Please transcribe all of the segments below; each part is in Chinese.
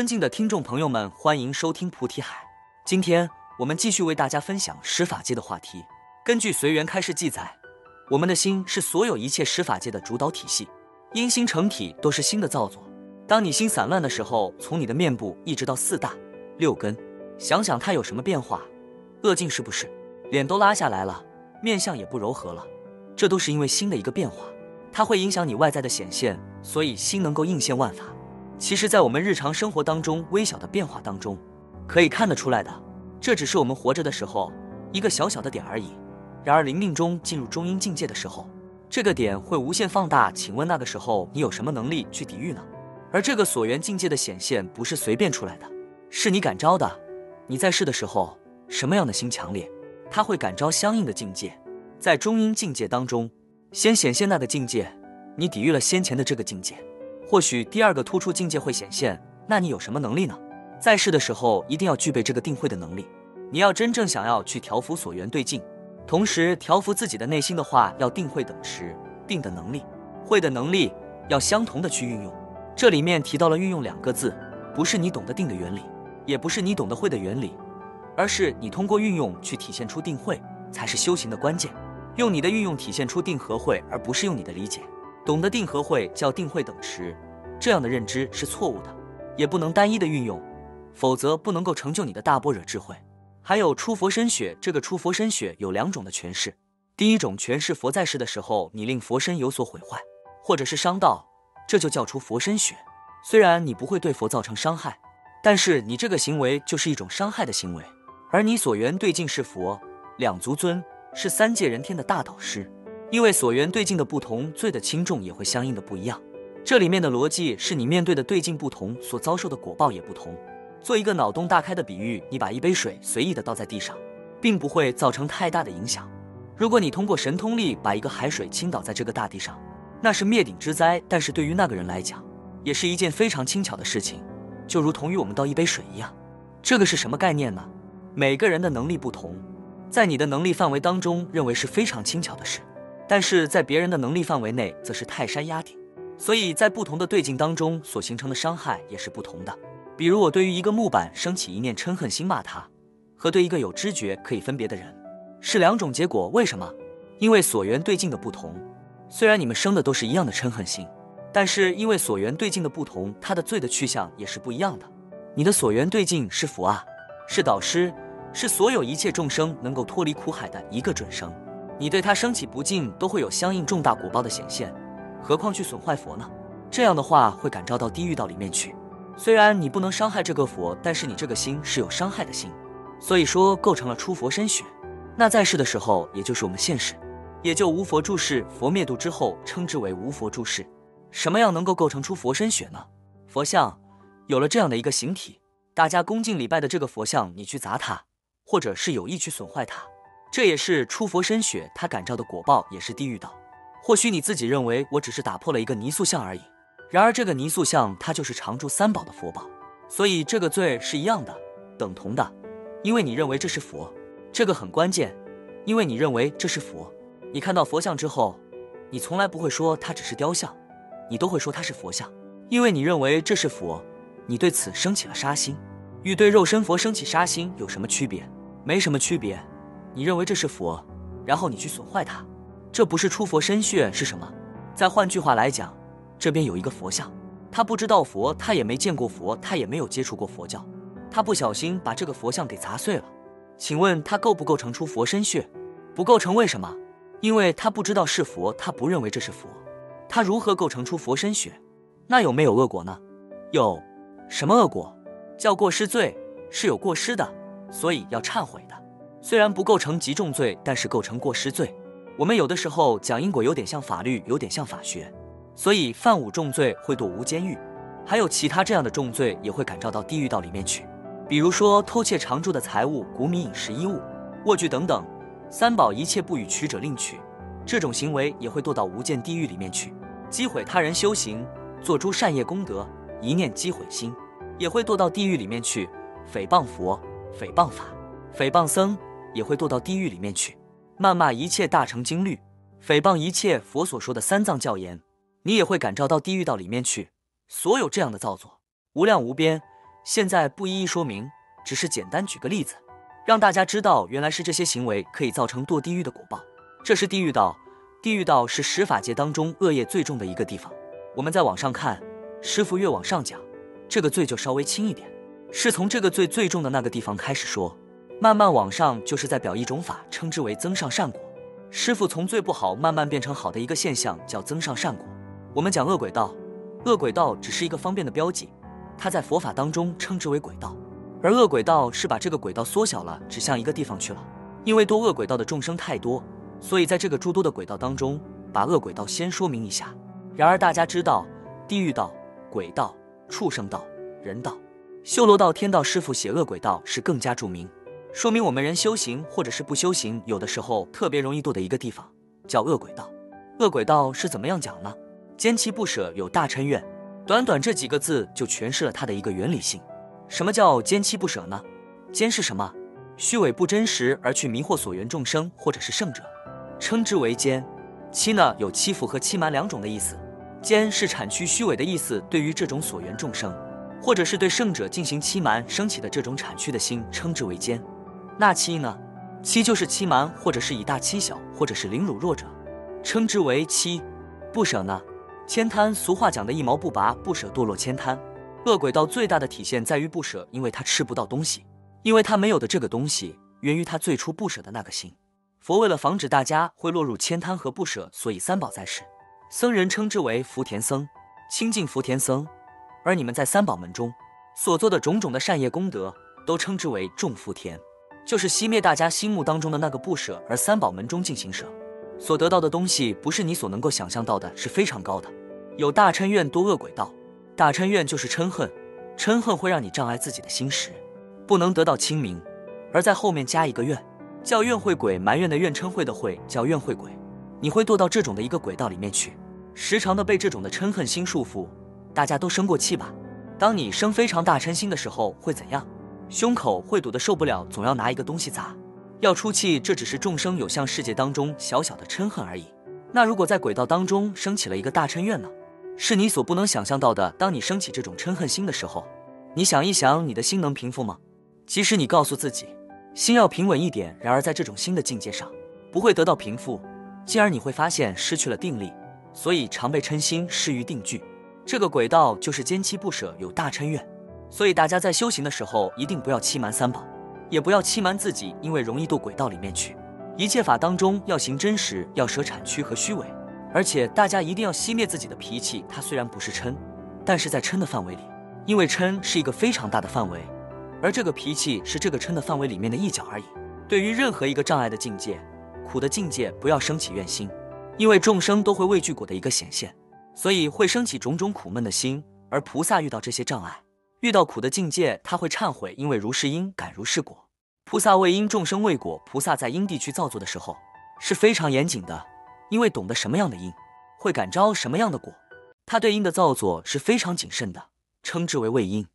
尊敬的听众朋友们，欢迎收听菩提海。今天我们继续为大家分享十法界的话题。根据随缘开示记载，我们的心是所有一切十法界的主导体系，因心成体都是心的造作。当你心散乱的时候，从你的面部一直到四大六根，想想它有什么变化？恶境是不是？脸都拉下来了，面相也不柔和了，这都是因为心的一个变化，它会影响你外在的显现，所以心能够应现万法。其实，在我们日常生活当中，微小的变化当中，可以看得出来的。这只是我们活着的时候一个小小的点而已。然而，临命中进入中阴境界的时候，这个点会无限放大。请问那个时候你有什么能力去抵御呢？而这个所缘境界的显现不是随便出来的，是你感召的。你在世的时候，什么样的心强烈，它会感召相应的境界。在中阴境界当中，先显现那个境界，你抵御了先前的这个境界。或许第二个突出境界会显现，那你有什么能力呢？在世的时候一定要具备这个定慧的能力。你要真正想要去调伏所缘对境，同时调伏自己的内心的话，要定慧等持定的能力，慧的能力要相同的去运用。这里面提到了运用两个字，不是你懂得定的原理，也不是你懂得慧的原理，而是你通过运用去体现出定慧，才是修行的关键。用你的运用体现出定和慧，而不是用你的理解。懂得定和会叫定慧等持，这样的认知是错误的，也不能单一的运用，否则不能够成就你的大般若智慧。还有出佛身血，这个出佛身血有两种的诠释，第一种诠释佛在世的时候，你令佛身有所毁坏，或者是伤到，这就叫出佛身血。虽然你不会对佛造成伤害，但是你这个行为就是一种伤害的行为。而你所缘对境是佛，两足尊是三界人天的大导师。因为所缘对境的不同，罪的轻重也会相应的不一样。这里面的逻辑是你面对的对境不同，所遭受的果报也不同。做一个脑洞大开的比喻，你把一杯水随意的倒在地上，并不会造成太大的影响。如果你通过神通力把一个海水倾倒在这个大地上，那是灭顶之灾。但是对于那个人来讲，也是一件非常轻巧的事情，就如同于我们倒一杯水一样。这个是什么概念呢？每个人的能力不同，在你的能力范围当中，认为是非常轻巧的事。但是在别人的能力范围内，则是泰山压顶，所以在不同的对境当中所形成的伤害也是不同的。比如我对于一个木板升起一念嗔恨心骂他，和对一个有知觉可以分别的人，是两种结果。为什么？因为所缘对境的不同。虽然你们生的都是一样的嗔恨心，但是因为所缘对境的不同，他的罪的去向也是不一样的。你的所缘对境是佛啊，是导师，是所有一切众生能够脱离苦海的一个准生。你对他升起不敬，都会有相应重大果报的显现，何况去损坏佛呢？这样的话会感召到地狱道里面去。虽然你不能伤害这个佛，但是你这个心是有伤害的心，所以说构成了出佛身血。那在世的时候，也就是我们现世，也就无佛住世。佛灭度之后，称之为无佛住世。什么样能够构成出佛身血呢？佛像有了这样的一个形体，大家恭敬礼拜的这个佛像，你去砸它，或者是有意去损坏它。这也是出佛身血，他感召的果报也是地狱道。或许你自己认为我只是打破了一个泥塑像而已，然而这个泥塑像它就是常住三宝的佛宝，所以这个罪是一样的，等同的。因为你认为这是佛，这个很关键。因为你认为这是佛，你看到佛像之后，你从来不会说它只是雕像，你都会说它是佛像。因为你认为这是佛，你对此升起了杀心。与对肉身佛升起杀心有什么区别？没什么区别。你认为这是佛，然后你去损坏它，这不是出佛身血是什么？再换句话来讲，这边有一个佛像，他不知道佛，他也没见过佛，他也没有接触过佛教，他不小心把这个佛像给砸碎了。请问他构不构成出佛身血？不构成，为什么？因为他不知道是佛，他不认为这是佛，他如何构成出佛身血？那有没有恶果呢？有，什么恶果？叫过失罪，是有过失的，所以要忏悔的。虽然不构成极重罪，但是构成过失罪。我们有的时候讲因果，有点像法律，有点像法学，所以犯五重罪会堕无间狱，还有其他这样的重罪也会感召到地狱道里面去。比如说偷窃常住的财物、谷米、饮食、衣物、卧具等等，三宝一切不与取者另取，这种行为也会堕到无间地狱里面去。击毁他人修行，做诸善业功德，一念击毁心，也会堕到地狱里面去。诽谤佛，诽谤法，诽谤僧。也会堕到地狱里面去，谩骂一切大乘经律，诽谤一切佛所说的三藏教言，你也会感召到地狱道里面去。所有这样的造作，无量无边，现在不一一说明，只是简单举个例子，让大家知道原来是这些行为可以造成堕地狱的果报。这是地狱道，地狱道是十法界当中恶业最重的一个地方。我们再往上看，师傅越往上讲，这个罪就稍微轻一点，是从这个罪最重的那个地方开始说，慢慢往上就是在表一种法，称之为增上善果。师傅从最不好慢慢变成好的一个现象叫增上善果。我们讲恶鬼道，恶鬼道只是一个方便的标记，它在佛法当中称之为鬼道，而恶鬼道是把这个鬼道缩小了，指向一个地方去了。因为多恶鬼道的众生太多。所以，在这个诸多的鬼道当中，把恶鬼道先说明一下。然而，大家知道，地狱道、鬼道、畜生道、人道、修罗道、天道，师傅写恶鬼道是更加著名，说明我们人修行或者是不修行，有的时候特别容易堕的一个地方，叫恶鬼道。恶鬼道是怎么样讲呢？坚其不舍，有大嗔怨。短短这几个字就诠释了它的一个原理性。什么叫坚其不舍呢？坚是什么？虚伪不真实而去迷惑所缘众生或者是圣者。称之为奸，欺呢有欺负和欺瞒两种的意思。奸是产区虚伪的意思，对于这种所缘众生，或者是对圣者进行欺瞒升起的这种产区的心，称之为奸。那欺呢？欺就是欺瞒，或者是以大欺小，或者是凌辱弱者，称之为欺。不舍呢？千贪，俗话讲的一毛不拔，不舍堕落千贪。恶鬼道最大的体现在于不舍，因为他吃不到东西，因为他没有的这个东西，源于他最初不舍的那个心。佛为了防止大家会落入千贪和不舍，所以三宝在世，僧人称之为福田僧，清净福田僧。而你们在三宝门中所做的种种的善业功德，都称之为众福田，就是熄灭大家心目当中的那个不舍。而三宝门中进行舍，所得到的东西不是你所能够想象到的，是非常高的。有大嗔怨多恶鬼道，大嗔怨就是嗔恨，嗔恨会让你障碍自己的心识，不能得到清明。而在后面加一个怨。叫怨会鬼，埋怨的怨，嗔会的会，叫怨会鬼。你会堕到这种的一个轨道里面去，时常的被这种的嗔恨心束缚。大家都生过气吧？当你生非常大嗔心的时候会怎样？胸口会堵得受不了，总要拿一个东西砸，要出气。这只是众生有向世界当中小小的嗔恨而已。那如果在轨道当中升起了一个大嗔怨呢？是你所不能想象到的。当你升起这种嗔恨心的时候，你想一想，你的心能平复吗？其实你告诉自己。心要平稳一点，然而在这种新的境界上，不会得到平复，进而你会发现失去了定力，所以常被嗔心失于定聚。这个轨道就是坚期不舍，有大嗔怨。所以大家在修行的时候，一定不要欺瞒三宝，也不要欺瞒自己，因为容易堕鬼道里面去。一切法当中要行真实，要舍产区和虚伪，而且大家一定要熄灭自己的脾气。它虽然不是嗔，但是在嗔的范围里，因为嗔是一个非常大的范围。而这个脾气是这个嗔的范围里面的一角而已。对于任何一个障碍的境界、苦的境界，不要升起怨心，因为众生都会畏惧果的一个显现，所以会升起种种苦闷的心。而菩萨遇到这些障碍，遇到苦的境界，他会忏悔，因为如是因，感如是果。菩萨为因，众生为果。菩萨在因地去造作的时候是非常严谨的，因为懂得什么样的因会感召什么样的果，他对因的造作是非常谨慎的，称之为为因。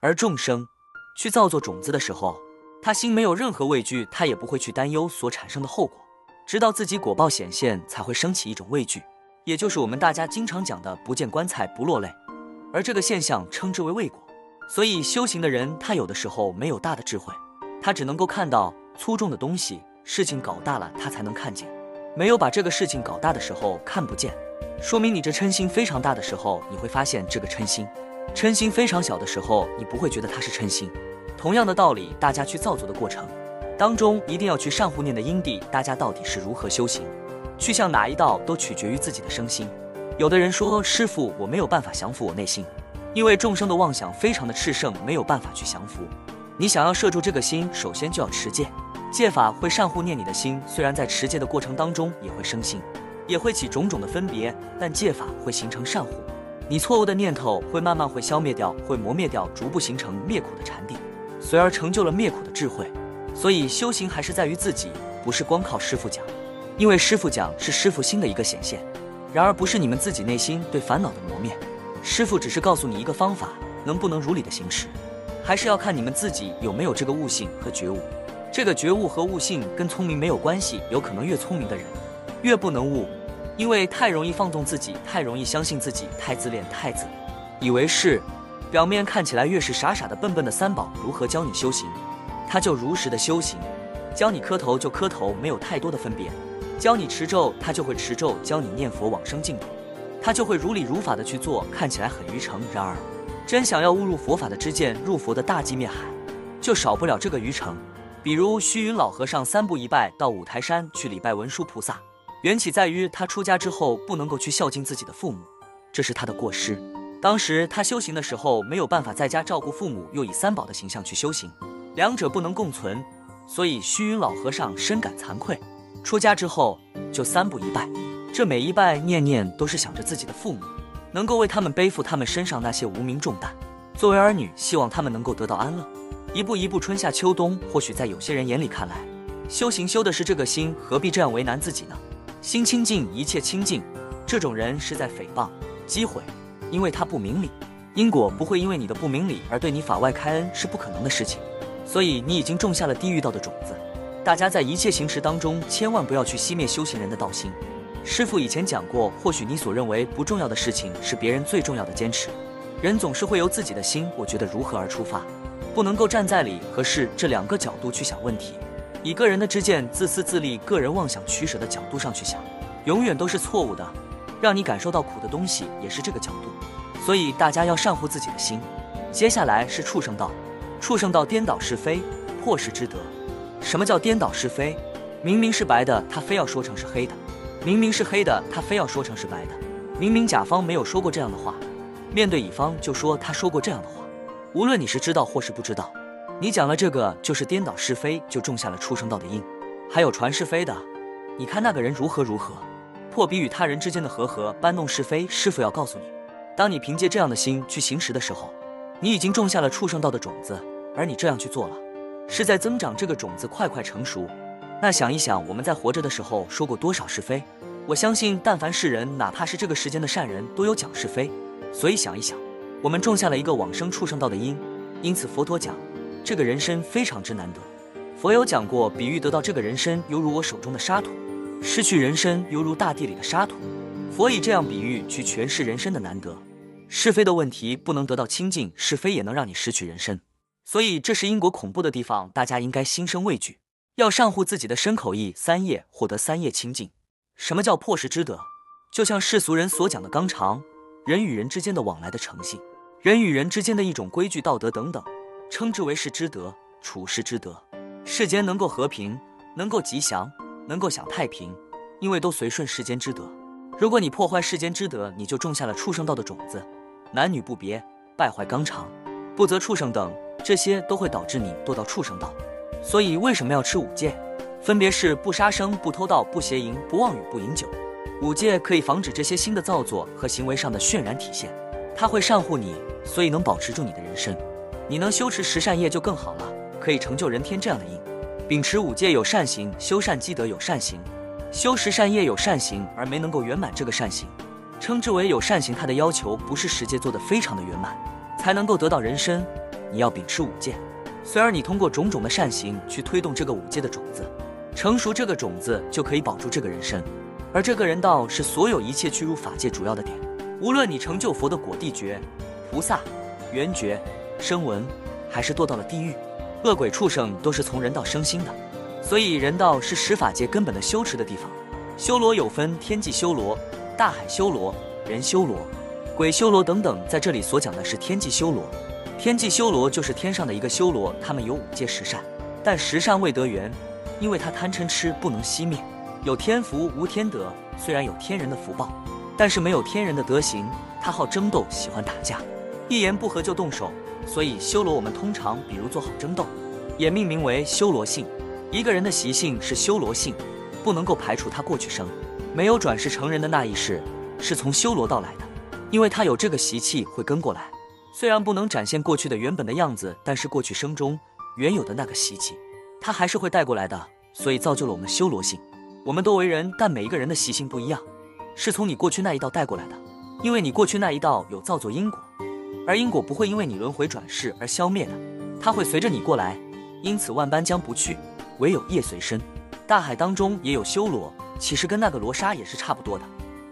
而众生。去造作种子的时候，他心没有任何畏惧，他也不会去担忧所产生的后果，直到自己果报显现，才会升起一种畏惧，也就是我们大家经常讲的“不见棺材不落泪”，而这个现象称之为畏果。所以修行的人，他有的时候没有大的智慧，他只能够看到粗重的东西，事情搞大了，他才能看见；没有把这个事情搞大的时候看不见，说明你这嗔心非常大的时候，你会发现这个嗔心。嗔心非常小的时候，你不会觉得它是嗔心。同样的道理，大家去造作的过程当中，一定要去善护念的因地。大家到底是如何修行，去向哪一道，都取决于自己的生心。有的人说：“师傅，我没有办法降服我内心，因为众生的妄想非常的炽盛，没有办法去降服。”你想要摄住这个心，首先就要持戒。戒法会善护念你的心，虽然在持戒的过程当中也会生心，也会起种种的分别，但戒法会形成善护。你错误的念头会慢慢会消灭掉，会磨灭掉，逐步形成灭苦的禅定，随而成就了灭苦的智慧。所以修行还是在于自己，不是光靠师傅讲，因为师傅讲是师傅心的一个显现，然而不是你们自己内心对烦恼的磨灭。师傅只是告诉你一个方法，能不能如理的行持，还是要看你们自己有没有这个悟性和觉悟。这个觉悟和悟性跟聪明没有关系，有可能越聪明的人越不能悟。因为太容易放纵自己，太容易相信自己，太自恋，太自以为是，表面看起来越是傻傻的、笨笨的三宝如何教你修行，他就如实的修行；教你磕头就磕头，没有太多的分别；教你持咒，他就会持咒；教你念佛往生净土，他就会如理如法的去做。看起来很愚诚，然而真想要误入佛法的知见，入佛的大寂灭海，就少不了这个愚诚。比如虚云老和尚三步一拜到五台山去礼拜文殊菩萨，缘起在于他出家之后不能够去孝敬自己的父母，这是他的过失。当时他修行的时候没有办法在家照顾父母，又以三宝的形象去修行，两者不能共存，所以虚云老和尚深感惭愧。出家之后就三步一拜，这每一拜念念都是想着自己的父母，能够为他们背负他们身上那些无名重担。作为儿女，希望他们能够得到安乐。一步一步，春夏秋冬，或许在有些人眼里看来，修行修的是这个心，何必这样为难自己呢？心清净，一切清净。这种人是在诽谤、击毁，因为他不明理。因果不会因为你的不明理而对你法外开恩，是不可能的事情。所以你已经种下了地狱道的种子。大家在一切行持当中，千万不要去熄灭修行人的道心。师傅以前讲过，或许你所认为不重要的事情，是别人最重要的坚持。人总是会由自己的心，我觉得如何而出发。不能够站在理和事这两个角度去想问题，以个人的知见、自私自利、个人妄想取舍的角度上去想，永远都是错误的。让你感受到苦的东西也是这个角度，所以大家要善护自己的心。接下来是畜生道，畜生道颠倒是非，破世之德。什么叫颠倒是非？明明是白的，他非要说成是黑的；明明是黑的，他非要说成是白的。明明甲方没有说过这样的话，面对乙方就说他说过这样的话。无论你是知道或是不知道，你讲了这个就是颠倒是非，就种下了畜生道的因。还有传是非的，你看那个人如何如何，破彼与他人之间的和合，搬弄是非。师傅要告诉你，当你凭借这样的心去行持的时候，你已经种下了畜生道的种子，而你这样去做了，是在增长这个种子快快成熟。那想一想，我们在活着的时候说过多少是非？我相信，但凡是人，哪怕是这个世间的善人，都有讲是非。所以想一想。我们种下了一个往生畜生道的因，因此佛陀讲，这个人参非常之难得。佛有讲过，比喻得到这个人参，犹如我手中的沙土；失去人参，犹如大地里的沙土。佛以这样比喻去诠释人参的难得。是非的问题不能得到清净，是非也能让你失去人参。所以这是因果恐怖的地方，大家应该心生畏惧，要善护自己的身口意三业，获得三业清净。什么叫破世之德？就像世俗人所讲的纲常，人与人之间的往来的诚信。人与人之间的一种规矩、道德等等，称之为世之德、处世之德。世间能够和平，能够吉祥，能够享太平，因为都随顺世间之德。如果你破坏世间之德，你就种下了畜生道的种子，男女不别，败坏纲常，不择畜生等，这些都会导致你堕到畜生道。所以为什么要吃五戒？分别是不杀生、不偷盗、不邪淫、不妄语、不饮酒。五戒可以防止这些新的造作和行为上的渲染体现，它会善护你。所以能保持住你的人生，你能修持十善业就更好了，可以成就人天这样的因。秉持五戒有善行，修善积德有善行，修十善业有善行，而没能够圆满这个善行，称之为有善行。它的要求不是十戒做的非常的圆满，才能够得到人身。你要秉持五戒，虽然你通过种种的善行去推动这个五戒的种子成熟，这个种子就可以保住这个人身。而这个人道是所有一切去入法界主要的点。无论你成就佛的果地觉。菩萨、缘觉、声闻，还是堕到了地狱，恶鬼畜生都是从人道生心的，所以人道是十法界根本的修持的地方。修罗有分天际修罗、大海修罗、人修罗、鬼修罗等等，在这里所讲的是天际修罗。天际修罗就是天上的一个修罗，他们有五戒十善，但十善未得缘，因为他贪嗔痴不能熄灭，有天福无天德，虽然有天人的福报，但是没有天人的德行，他好争斗，喜欢打架。一言不合就动手，所以修罗我们通常比如做好争斗，也命名为修罗性。一个人的习性是修罗性，不能够排除他过去生没有转世成人的那一世是从修罗道来的，因为他有这个习气会跟过来。虽然不能展现过去的原本的样子，但是过去生中原有的那个习气，它还是会带过来的，所以造就了我们修罗性。我们都为人，但每一个人的习性不一样，是从你过去那一道带过来的，因为你过去那一道有造作因果。而因果不会因为你轮回转世而消灭的，它会随着你过来，因此万般将不去，唯有业随身。大海当中也有修罗，其实跟那个罗刹也是差不多的，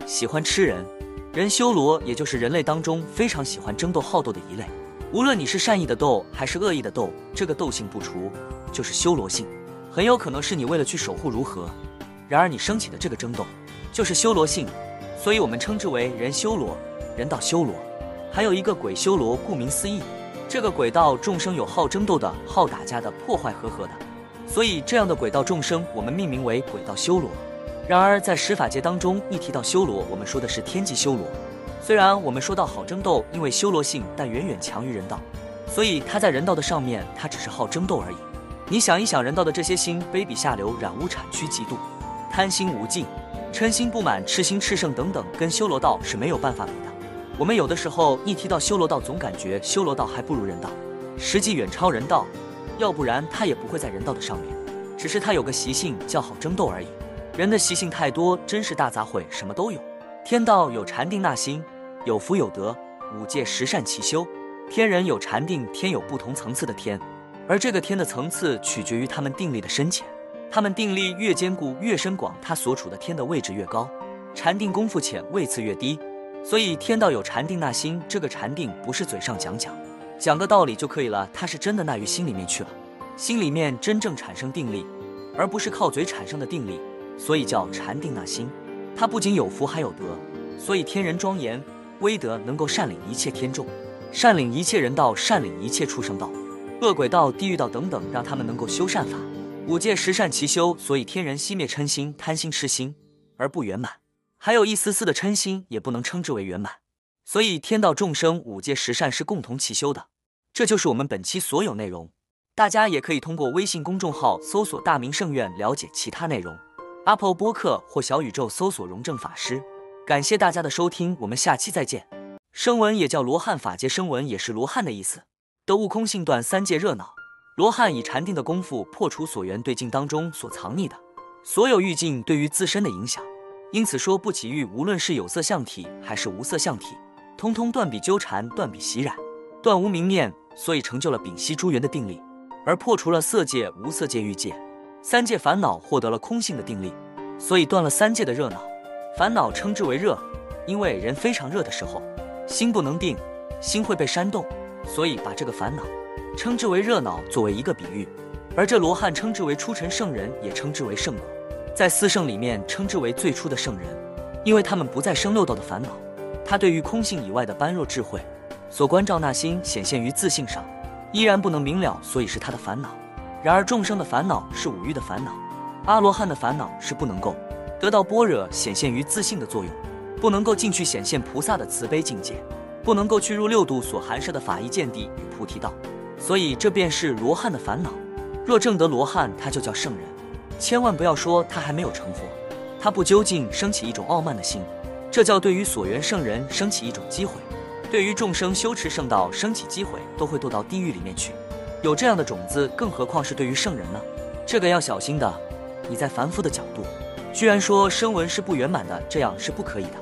喜欢吃人。人修罗也就是人类当中非常喜欢争斗好斗的一类。无论你是善意的斗还是恶意的斗，这个斗性不除，就是修罗性，很有可能是你为了去守护如何，然而你升起的这个争斗，就是修罗性，所以我们称之为人修罗，人道修罗。还有一个鬼修罗，顾名思义，这个鬼道众生有好争斗的、好打架的、破坏和合的，所以这样的鬼道众生，我们命名为鬼道修罗。然而在十法界当中，一提到修罗，我们说的是天际修罗。虽然我们说到好争斗，因为修罗性，但远远强于人道，所以他在人道的上面，他只是好争斗而已。你想一想，人道的这些心，卑鄙下流、染污、产区、嫉妒、贪心无尽、嗔心不满、痴心炽盛等等，跟修罗道是没有办法比的。我们有的时候一提到修罗道，总感觉修罗道还不如人道，实际远超人道，要不然他也不会在人道的上面。只是他有个习性叫好争斗而已。人的习性太多，真是大杂烩，什么都有。天道有禅定纳心，有福有德，五戒十善齐修。天人有禅定，天有不同层次的天，而这个天的层次取决于他们定力的深浅。他们定力越坚固越深广，他所处的天的位置越高，禅定功夫浅，位次越低。所以天道有禅定纳心，这个禅定不是嘴上讲讲，讲个道理就可以了，它是真的纳于心里面去了，心里面真正产生定力，而不是靠嘴产生的定力，所以叫禅定那心。它不仅有福还有德，所以天人庄严威德能够善领一切天众，善领一切人道，善领一切畜生道、恶鬼道、地狱道等等，让他们能够修善法，五戒十善齐修，所以天人熄灭嗔心、贪心、痴心而不圆满。还有一丝丝的嗔心，也不能称之为圆满。所以天道众生五戒十善是共同齐修的。这就是我们本期所有内容。大家也可以通过微信公众号搜索“大明圣院”了解其他内容。Apple 播客或小宇宙搜索“荣正法师”。感谢大家的收听，我们下期再见。声闻也叫罗汉法界，声闻也是罗汉的意思。得悟空性断三界热闹，罗汉以禅定的功夫破除所缘对境当中所藏匿的所有欲境对于自身的影响。因此说不起欲，无论是有色相体还是无色相体，通通断彼纠缠，断彼习染，断无明念，所以成就了丙烯诸缘的定力，而破除了色界、无色界、欲界三界烦恼，获得了空性的定力，所以断了三界的热闹烦恼，称之为热。因为人非常热的时候，心不能定，心会被煽动，所以把这个烦恼称之为热闹，作为一个比喻。而这罗汉称之为初尘圣人，也称之为圣果。在四圣里面称之为最初的圣人，因为他们不再生六道的烦恼。他对于空性以外的般若智慧所关照那心显现于自性上，依然不能明了，所以是他的烦恼。然而众生的烦恼是五欲的烦恼，阿罗汉的烦恼是不能够得到般若显现于自性的作用，不能够进去显现菩萨的慈悲境界，不能够去入六度所含摄的法义见地与菩提道，所以这便是罗汉的烦恼。若正得罗汉，他就叫圣人。千万不要说他还没有成佛，他不究竟升起一种傲慢的心，这叫对于所缘圣人升起一种机会，对于众生修持圣道升起机会，都会堕到地狱里面去。有这样的种子，更何况是对于圣人呢？这个要小心的。你在凡夫的角度，居然说声闻是不圆满的，这样是不可以的。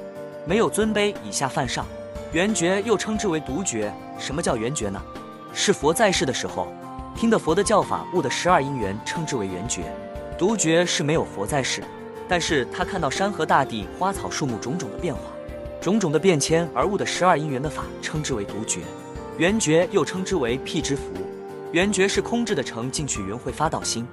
没有尊卑，以下犯上。圆觉又称之为独觉。什么叫圆觉呢？是佛在世的时候听的佛的教法，悟的十二因缘，称之为圆觉。独觉是没有佛在世，但是他看到山河大地、花草树木种种的变化，种种的变迁而悟的十二因缘的法，称之为独觉。圆觉又称之为辟之福。圆觉是空智的成进去圆会发道心，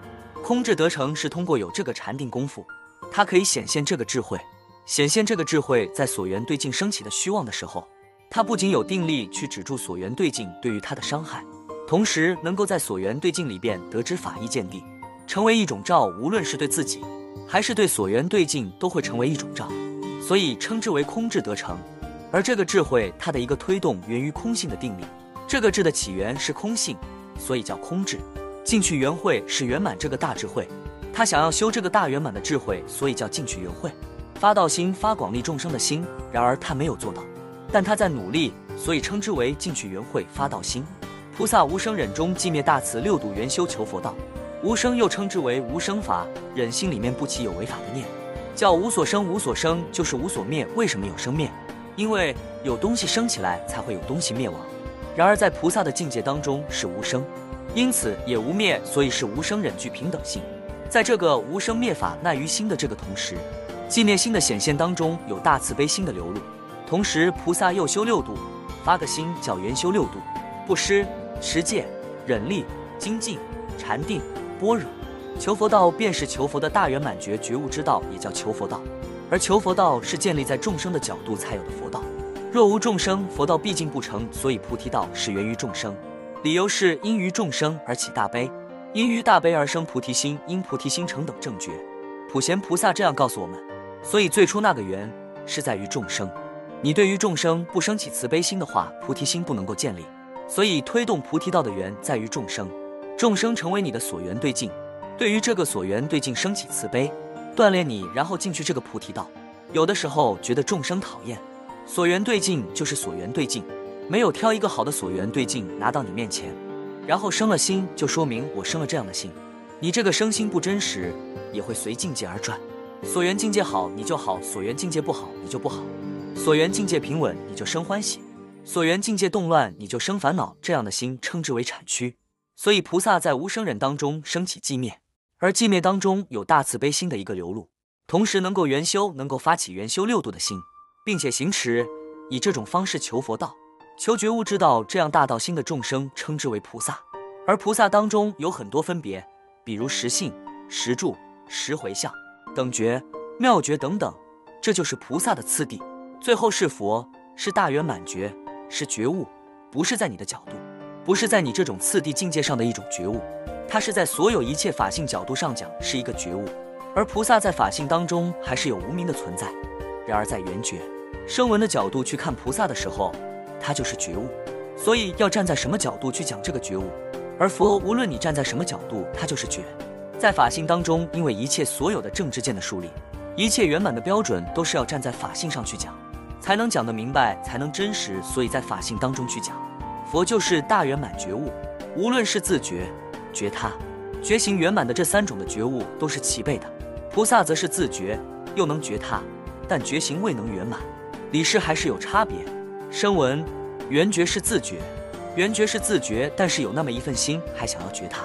空智得成是通过有这个禅定功夫，它可以显现这个智慧，显现这个智慧在所缘对境升起的虚妄的时候，它不仅有定力去止住所缘对境对于它的伤害，同时能够在所缘对境里边得知法义见地。成为一种照，无论是对自己，还是对所缘对境，都会成为一种照，所以称之为空智得成。而这个智慧，它的一个推动源于空性的定力。这个智的起源是空性，所以叫空智。进去圆会是圆满这个大智慧，他想要修这个大圆满的智慧，所以叫进去圆会。发道心，发广利众生的心。然而他没有做到，但他在努力，所以称之为进去圆会发道心。菩萨无生忍中寂灭大慈六度圆修求佛道。无生又称之为无生法，忍心里面不起有违法的念，叫无所生。无所生就是无所灭。为什么有生灭？因为有东西生起来，才会有东西灭亡。然而在菩萨的境界当中是无生，因此也无灭，所以是无生忍具平等性。在这个无生灭法耐于心的这个同时，寂灭心的显现当中有大慈悲心的流露。同时菩萨又修六度，发个心叫圆修六度。布施、持戒、忍力、精进、禅定、般若。求佛道便是求佛的大圆满觉觉悟之道，也叫求佛道。而求佛道是建立在众生的角度才有的佛道。若无众生，佛道毕竟不成。所以菩提道是源于众生，理由是因于众生而起大悲，因于大悲而生菩提心，因菩提心成等正觉。普贤菩萨这样告诉我们。所以最初那个缘是在于众生。你对于众生不升起慈悲心的话，菩提心不能够建立。所以推动菩提道的缘在于众生，众生成为你的所缘对境。对于这个所缘对境升起慈悲，锻炼你，然后进去这个菩提道。有的时候觉得众生讨厌，所缘对境就是所缘对境，没有挑一个好的所缘对境拿到你面前，然后生了心，就说明我生了这样的心。你这个生心不真实，也会随境界而转。所缘境界好，你就好；所缘境界不好，你就不好。所缘境界平稳，你就生欢喜；所缘境界动乱，你就生烦恼。这样的心称之为产区。所以菩萨在无生忍当中升起寂灭。而寂灭当中有大慈悲心的一个流露，同时能够圆修，能够发起圆修六度的心，并且行持，以这种方式求佛道、求觉悟之道，这样大道心的众生称之为菩萨。而菩萨当中有很多分别，比如十性、十住、十回向、等觉、妙觉等等，这就是菩萨的次第。最后是佛，是大圆满觉，是觉悟，不是在你的角度，不是在你这种次第境界上的一种觉悟。它是在所有一切法性角度上讲是一个觉悟，而菩萨在法性当中还是有无名的存在。然而在圆觉、声闻的角度去看菩萨的时候，它就是觉悟。所以要站在什么角度去讲这个觉悟？而佛无论你站在什么角度，它就是觉。在法性当中，因为一切所有的正知见的树立，一切圆满的标准都是要站在法性上去讲，才能讲得明白，才能真实。所以在法性当中去讲，佛就是大圆满觉悟，无论是自觉。觉他，觉行圆满的这三种的觉悟都是齐备的。菩萨则是自觉，又能觉他，但觉行未能圆满。理事还是有差别。声闻圆觉是自觉，圆觉是自觉，但是有那么一份心还想要觉他，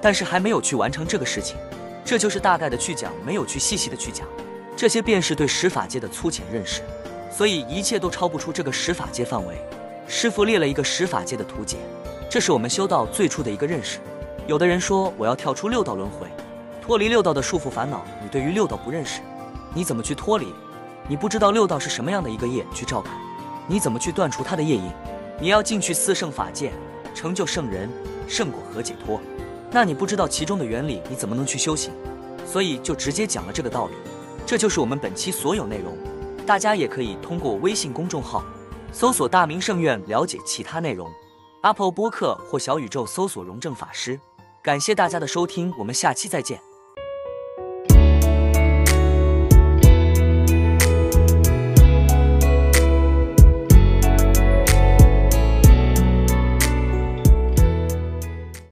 但是还没有去完成这个事情。这就是大概的去讲，没有去细细的去讲。这些便是对十法界的粗浅认识，所以一切都超不出这个十法界范围。师傅列了一个十法界的图解，这是我们修道最初的一个认识。有的人说我要跳出六道轮回，脱离六道的束缚烦恼。你对于六道不认识，你怎么去脱离？你不知道六道是什么样的一个业去照看，你怎么去断除它的业因？你要进去四圣法界，成就圣人、圣果和解脱，那你不知道其中的原理，你怎么能去修行？所以就直接讲了这个道理。这就是我们本期所有内容，大家也可以通过微信公众号搜索“大明圣院”了解其他内容。Apple 播客或小宇宙搜索“荣正法师”。感谢大家的收听，我们下期再见。